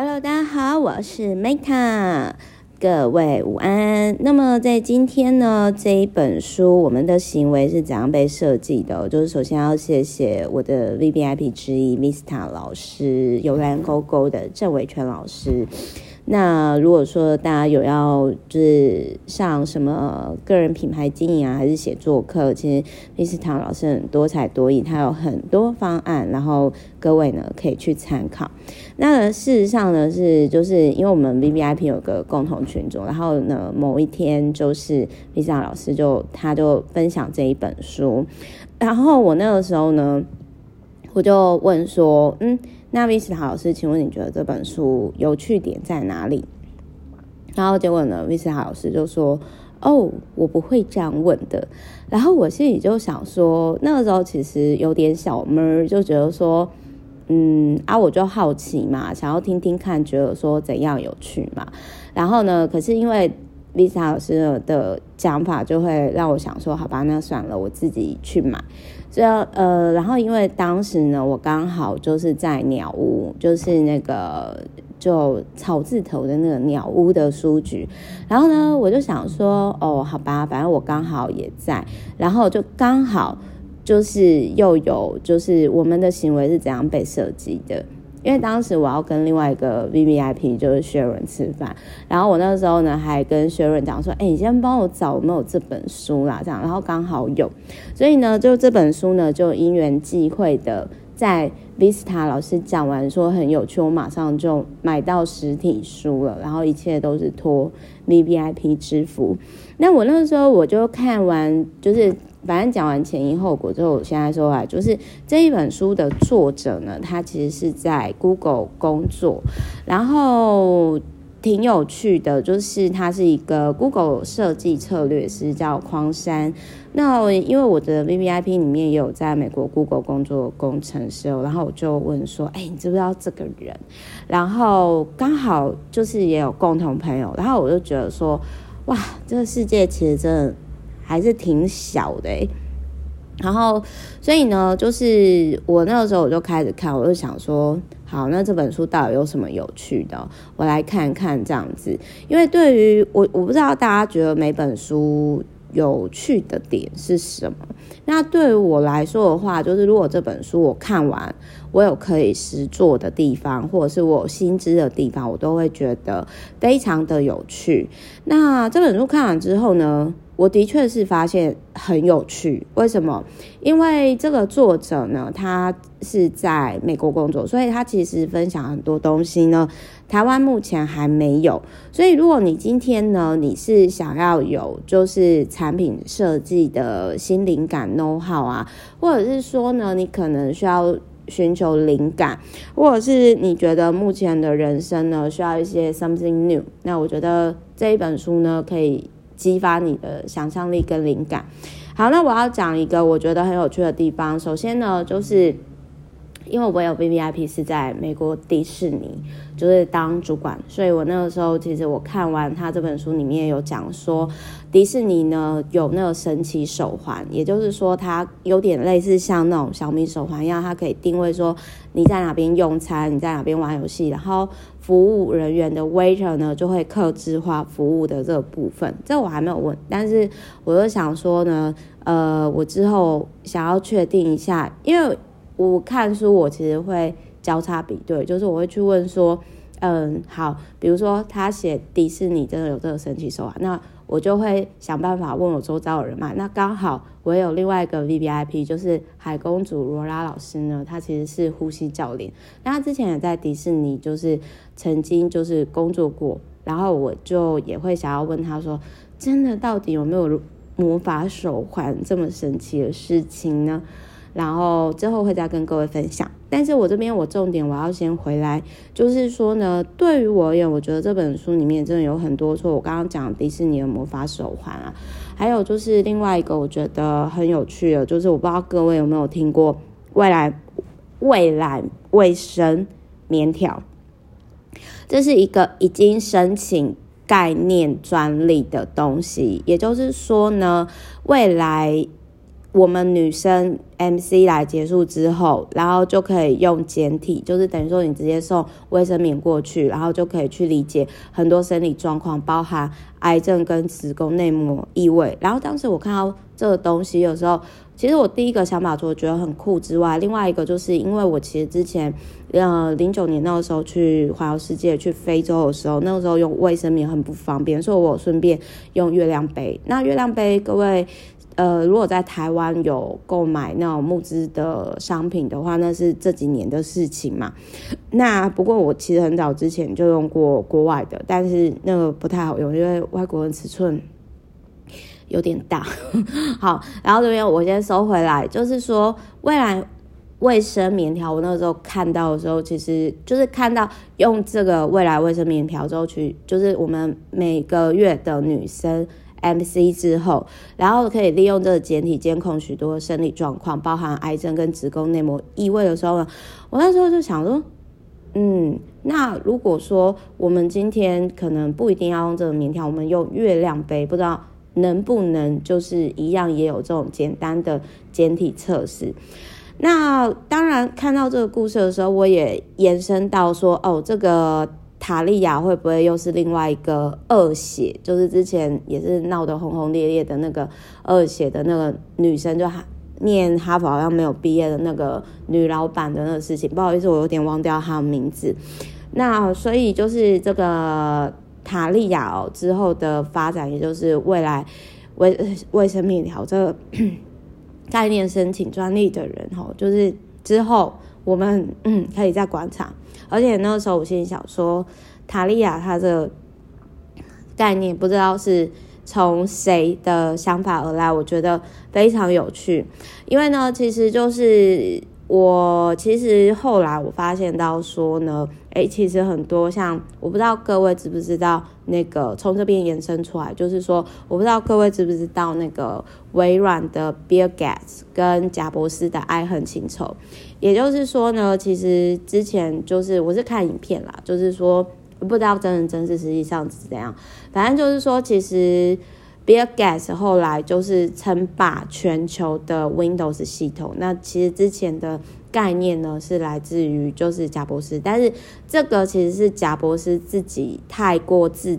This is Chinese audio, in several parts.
Hello，大家好，我是 Meta，各位午安。那么在今天呢，这一本书我们的行为是怎样被设计的？就是首先要谢谢我的 VVIP 之一 Mista 老师，有蓝勾勾的郑伟权老师。那如果说大家有要就是上什么个人品牌经营啊，还是写作课，其实 Mista 老师很多才多艺，他有很多方案，然后各位呢可以去参考。那事实上呢是就是因为我们 VVIP 有个共同群组，然后呢某一天就是 Mista 老师就他就分享这一本书，然后我那个时候呢我就问说，嗯。那 Vista 老师，请问你觉得这本书有趣点在哪里？然后结果呢，Vista 老师就说：“哦，我不会这样问的。”然后我心里就想说，那个时候其实有点小闷，就觉得说：“嗯啊，我就好奇嘛，想要听听看，觉得说怎样有趣嘛。”然后呢，可是因为 Lisa 老师的讲法，就会让我想说：“好吧，那算了，我自己去买。”这呃，然后因为当时呢，我刚好就是在鸟屋，就是那个就草字头的那个鸟屋的书局，然后呢，我就想说，哦，好吧，反正我刚好也在，然后就刚好就是又有就是我们的行为是怎样被设计的。因为当时我要跟另外一个 VVIP 就是 Sharon 吃饭，然后我那时候呢还跟 Sharon 讲说，哎，你先帮我找有没有这本书啦，这样，然后刚好有，所以呢，就这本书呢就因缘际会的在 Vista 老师讲完说很有趣，我马上就买到实体书了，然后一切都是托 VVIP 之福。那我那时候我就看完就是。反正讲完前因后果之后，我现在说啊，就是这一本书的作者呢，他其实是在 Google 工作，然后挺有趣的，就是他是一个 Google 设计策略师，叫匡山。那因为我的 VVIP 里面也有在美国 Google 工作工程师，然后我就问说，哎，你知不知道这个人？然后刚好就是也有共同朋友，然后我就觉得说，哇，这个世界其实真的。还是挺小的欸，然后所以呢，就是我那个时候我就开始看，我就想说，好，那这本书到底有什么有趣的？我来看看这样子。因为对于我，我不知道大家觉得每本书有趣的点是什么。那对于我来说的话，就是如果这本书我看完，我有可以实作的地方，或者是我有新知的地方，我都会觉得非常的有趣。那这本书看完之后呢，我的确是发现很有趣，为什么？因为这个作者呢，他是在美国工作，所以他其实分享很多东西呢，台湾目前还没有。所以如果你今天呢，你是想要有就是产品设计的新灵感 know how 啊，或者是说呢，你可能需要寻求灵感，或者是你觉得目前的人生呢，需要一些 something new，那我觉得这一本书呢，可以。激发你的想象力跟灵感。好，那我要讲一个我觉得很有趣的地方。首先呢，就是因为我有 VVIP 是在美国迪士尼，就是当主管，所以我那个时候其实我看完他这本书里面有讲说，迪士尼呢有那个神奇手环，也就是说它有点类似像那种小米手环一样，它可以定位说你在哪边用餐，你在哪边玩游戏，然后。服务人员的 waiter 呢，就会客制化服务的这个部分，这我还没有问，但是我就想说呢，呃，我之后想要确定一下，因为我看书我其实会交叉比对，就是我会去问说，嗯，好，比如说他写迪士尼真的有这个神奇手环，那。我就会想办法问我周遭的人嘛，那刚好我有另外一个 VVIP，就是海公主罗拉老师呢，她其实是呼吸教练，那她之前也在迪士尼就是曾经就是工作过，然后我就也会想要问她说，真的到底有没有魔法手环这么神奇的事情呢？然后之后会再跟各位分享。但是我这边我重点我要先回来，就是说呢，对于我而言，我觉得这本书里面真的有很多，说我刚刚讲迪士尼的魔法手环啊，还有就是另外一个我觉得很有趣的，就是我不知道各位有没有听过未来未来卫生棉条，这是一个已经申请概念专利的东西，也就是说呢，未来。我们女生 MC 来结束之后，然后就可以用简体，就是等于说你直接送卫生棉过去，然后就可以去理解很多生理状况，包含癌症跟子宫内膜异位。然后当时我看到这个东西，有时候其实我第一个想法除了觉得很酷之外，另外一个就是因为我其实之前呃零九年那个时候去环游世界去非洲的时候，那个时候用卫生棉很不方便，所以我顺便用月亮杯。那月亮杯各位。呃，如果在台湾有购买那种募资的商品的话，那是这几年的事情嘛。那不过我其实很早之前就用过国外的，但是那个不太好用，因为外国人尺寸有点大。好，然后这边我先收回来，就是说未来卫生棉条，我那个时候看到的时候，其实就是看到用这个未来卫生棉条之后去，就是我们每个月的女生。MC 之后，然后可以利用这个简体监控许多生理状况，包含癌症跟子宫内膜异位的时候呢，我那时候就想说，嗯，那如果说我们今天可能不一定要用这个棉条，我们用月亮杯，不知道能不能就是一样也有这种简单的简体测试。那当然看到这个故事的时候，我也延伸到说，哦，这个。塔利亚会不会又是另外一个恶血？就是之前也是闹得轰轰烈烈的那个恶血的那个女生，就念哈佛好像没有毕业的那个女老板的那个事情。不好意思，我有点忘掉她的名字。那所以就是这个塔利亚哦之后的发展，也就是未来卫卫生面条这个概念申请专利的人哦，就是之后我们可以再观察。而且那个时候，我心里想说，塔利亚他这个概念不知道是从谁的想法而来，我觉得非常有趣。因为呢，其实就是我其实后来我发现到说呢，哎，其实很多像我不知道各位知不知道那个从这边延伸出来，就是说我不知道各位知不知道那个微软的 Bill Gates 跟贾伯斯的爱恨情仇。也就是说呢，其实之前就是我是看影片啦，就是说不知道真人真事实际上是怎样，反正就是说，其实 Bill Gates 后来就是称霸全球的 Windows 系统。那其实之前的概念呢是来自于就是贾伯斯，但是这个其实是贾伯斯自己太过自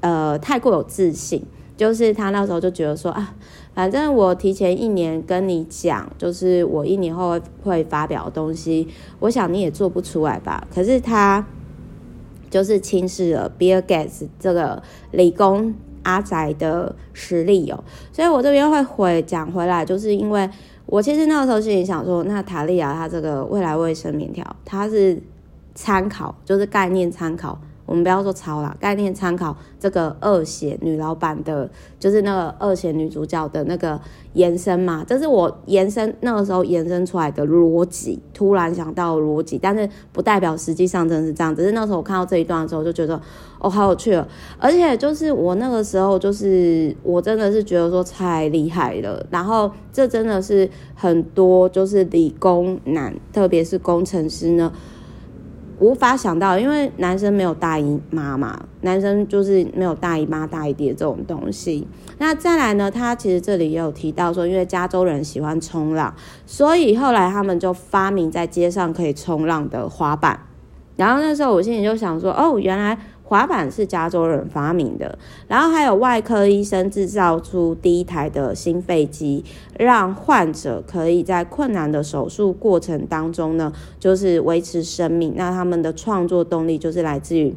呃太过有自信，就是他那时候就觉得说啊。反正我提前一年跟你讲，就是我一年后会发表的东西，我想你也做不出来吧。可是他就是轻视了 Bill Gates 这个理工阿仔的实力哦。所以我这边会回讲回来，就是因为我其实那个时候心里想说，那塔利亚他这个未来卫生棉条，它是参考，就是概念参考。我们不要说抄了，概念参考这个恶血女老板的，就是那个恶血女主角的那个延伸嘛，这是我延伸那个时候延伸出来的逻辑，突然想到逻辑，但是不代表实际上真是这样。只是那时候我看到这一段的时候，就觉得哦，好有趣了，而且就是我那个时候就是我真的是觉得说太厉害了，然后这真的是很多就是理工男，特别是工程师呢。无法想到，因为男生没有大姨妈嘛，男生就是没有大姨妈、大姨爹这种东西。那再来呢，他其实这里也有提到说，因为加州人喜欢冲浪，所以后来他们就发明在街上可以冲浪的滑板。然后那时候我心里就想说，哦，原来。滑板是加州人发明的，然后还有外科医生制造出第一台的心肺机，让患者可以在困难的手术过程当中呢，就是维持生命。那他们的创作动力就是来自于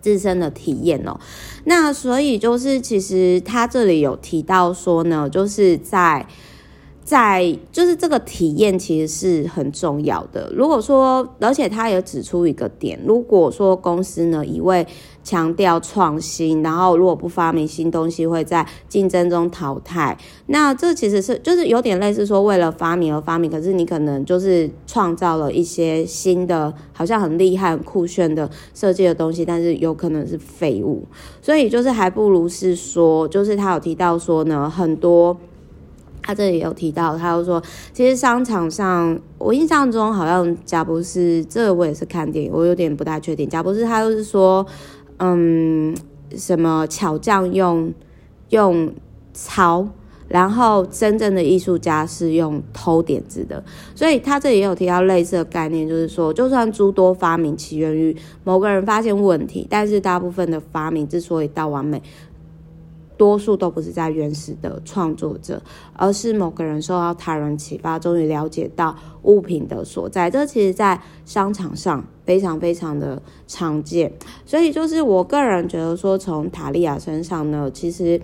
自身的体验哦。那所以就是其实他这里有提到说呢，就是在。在就是这个体验其实是很重要的。如果说，而且他也指出一个点，如果说公司呢一味强调创新，然后如果不发明新东西，会在竞争中淘汰。那这其实是就是有点类似说，为了发明而发明，可是你可能就是创造了一些新的，好像很厉害、很酷炫的设计的东西，但是有可能是废物。所以就是还不如是说，就是他有提到说呢，很多。他这里有提到，他又说，其实商场上，我印象中好像贾伯斯，这个我也是看电影，我有点不太确定。贾伯斯他就是说，嗯，什么巧匠用用槽然后真正的艺术家是用偷点子的，所以他这里也有提到类似的概念，就是说，就算诸多发明起源于某个人发现问题，但是大部分的发明之所以到完美，多数都不是在原始的创作者，而是某个人受到他人启发，终于了解到物品的所在。这其实，在商场上非常非常的常见。所以，就是我个人觉得说，从塔利亚身上呢，其实。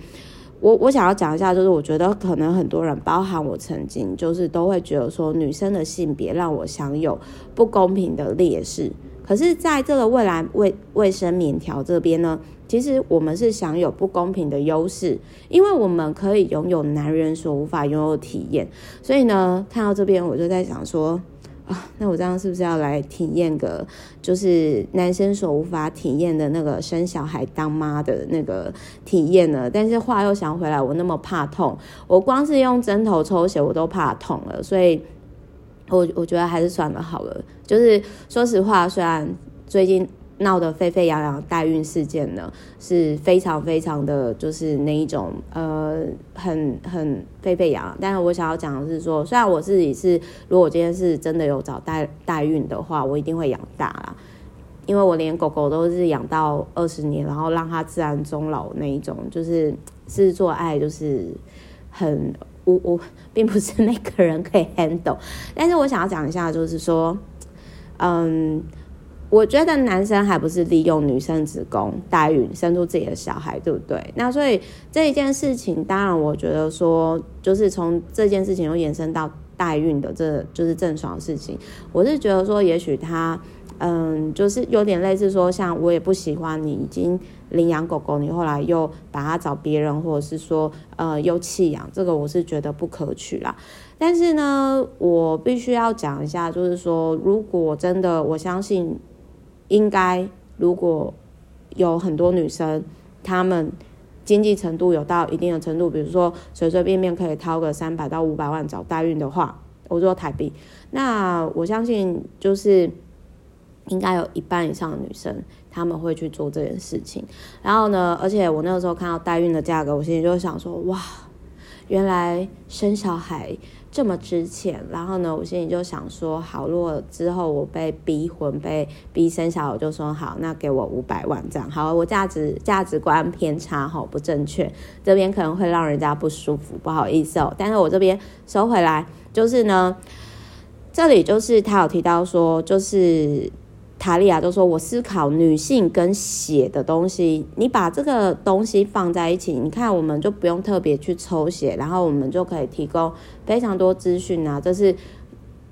我我想要讲一下，就是我觉得可能很多人，包含我曾经，就是都会觉得说，女生的性别让我享有不公平的劣势。可是，在这个未来卫卫生棉条这边呢，其实我们是享有不公平的优势，因为我们可以拥有男人所无法拥有的体验。所以呢，看到这边，我就在想说。啊，那我这样是不是要来体验个，就是男生所无法体验的那个生小孩当妈的那个体验呢？但是话又想回来，我那么怕痛，我光是用针头抽血我都怕痛了，所以我我觉得还是算了好了。就是说实话，虽然最近。闹得沸沸扬扬代孕事件呢，是非常非常的就是那一种呃，很很沸沸扬扬。但是我想要讲的是说，虽然我自己是，如果今天是真的有找代代孕的话，我一定会养大啦，因为我连狗狗都是养到二十年，然后让它自然终老那一种，就是是做爱就是很我我并不是那个人可以 handle。但是我想要讲一下，就是说，嗯。我觉得男生还不是利用女生子宫代孕生出自己的小孩，对不对？那所以这一件事情，当然我觉得说，就是从这件事情又延伸到代孕的，这就是郑爽的事情。我是觉得说，也许他，嗯，就是有点类似说，像我也不喜欢你已经领养狗狗，你后来又把它找别人，或者是说，呃，又弃养，这个我是觉得不可取啦。但是呢，我必须要讲一下，就是说，如果真的，我相信。应该，如果有很多女生，她们经济程度有到一定的程度，比如说随随便便可以掏个三百到五百万找代孕的话，我说台币，那我相信就是应该有一半以上的女生，她们会去做这件事情。然后呢，而且我那个时候看到代孕的价格，我心里就想说，哇，原来生小孩。这么值钱，然后呢，我心里就想说，好，如果之后我被逼婚、被逼生小孩，我就说好，那给我五百万这样。好，我价值价值观偏差哈，不正确，这边可能会让人家不舒服，不好意思哦。但是我这边收回来，就是呢，这里就是他有提到说，就是。塔利亚就说：“我思考女性跟血的东西，你把这个东西放在一起，你看我们就不用特别去抽血，然后我们就可以提供非常多资讯啊。这是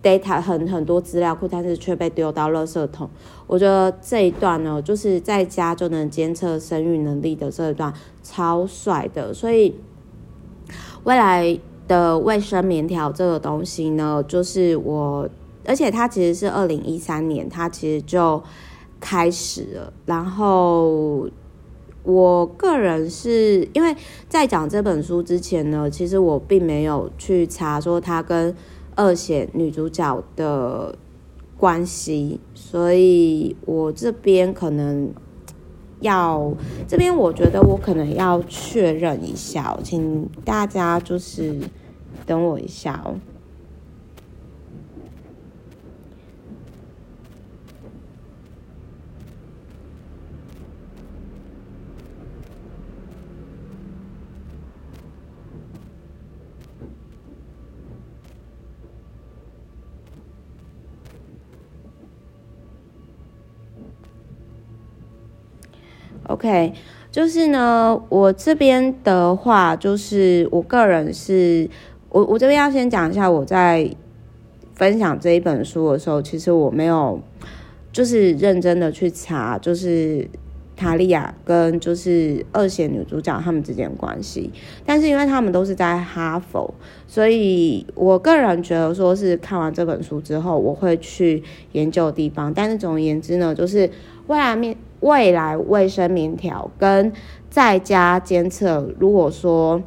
data 很很多资料库，但是却被丢到垃圾桶。我觉得这一段呢，就是在家就能监测生育能力的这一段超帅的。所以未来的卫生棉条这个东西呢，就是我。”而且它其实是二零一三年，它其实就开始了。然后我个人是因为在讲这本书之前呢，其实我并没有去查说它跟恶血女主角的关系，所以我这边可能要这边我觉得我可能要确认一下，请大家就是等我一下哦。OK，就是呢，我这边的话，就是我个人是，我我这边要先讲一下，我在分享这一本书的时候，其实我没有就是认真的去查，就是塔利亚跟就是二线女主角他们之间关系，但是因为他们都是在哈佛，所以我个人觉得说是看完这本书之后，我会去研究地方，但是总而言之呢，就是未来面。未来卫生棉条跟在家监测，如果说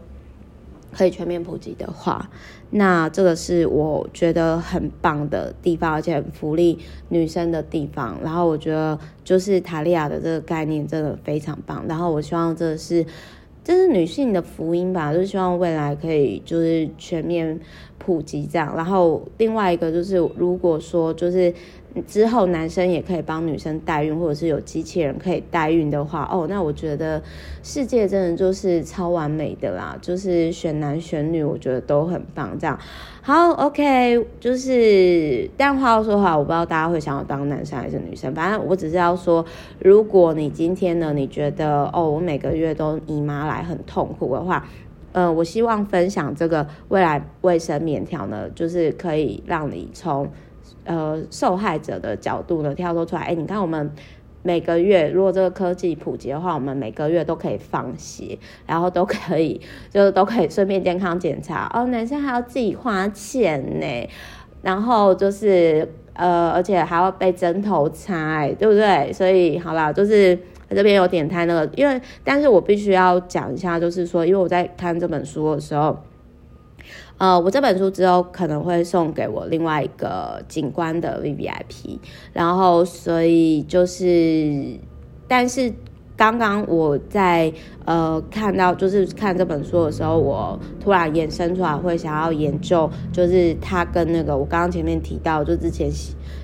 可以全面普及的话，那这个是我觉得很棒的地方，而且很福利女生的地方。然后我觉得就是塔利亚的这个概念真的非常棒。然后我希望这是这是女性的福音吧，就是希望未来可以就是全面普及这样。然后另外一个就是，如果说就是。之后男生也可以帮女生代孕，或者是有机器人可以代孕的话，哦，那我觉得世界真的就是超完美的啦，就是选男选女，我觉得都很棒。这样好，OK，就是但话要说回来，我不知道大家会想要当男生还是女生，反正我只是要说，如果你今天呢，你觉得哦，我每个月都姨妈来很痛苦的话，呃，我希望分享这个未来卫生棉条呢，就是可以让你从。呃，受害者的角度呢，跳脱出来，哎，你看我们每个月，如果这个科技普及的话，我们每个月都可以放血，然后都可以，就都可以顺便健康检查。哦，男生还要自己花钱呢，然后就是呃，而且还要被针头插，对不对？所以好啦，就是这边有点太那个，因为，但是我必须要讲一下，就是说，因为我在看这本书的时候。呃，我这本书之后可能会送给我另外一个警官的 VVIP，然后所以就是，但是刚刚我在呃看到就是看这本书的时候，我突然衍生出来会想要研究，就是他跟那个我刚刚前面提到，就之前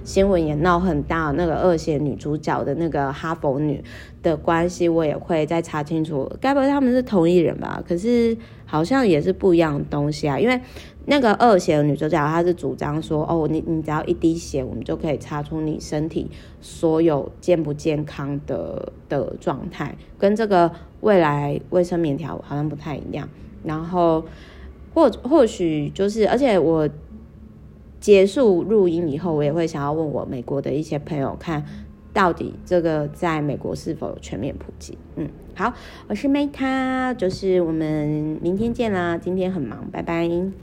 新闻也闹很大那个恶血女主角的那个哈佛女的关系，我也会再查清楚，该不会他们是同一人吧？可是。好像也是不一样的东西啊，因为那个恶血的女主角，她是主张说，哦，你你只要一滴血，我们就可以查出你身体所有健不健康的的状态，跟这个未来卫生棉条好像不太一样。然后或或许就是，而且我结束录音以后，我也会想要问我美国的一些朋友看。到底这个在美国是否有全面普及？嗯，好，我是 Meta，就是我们明天见啦。今天很忙，拜拜。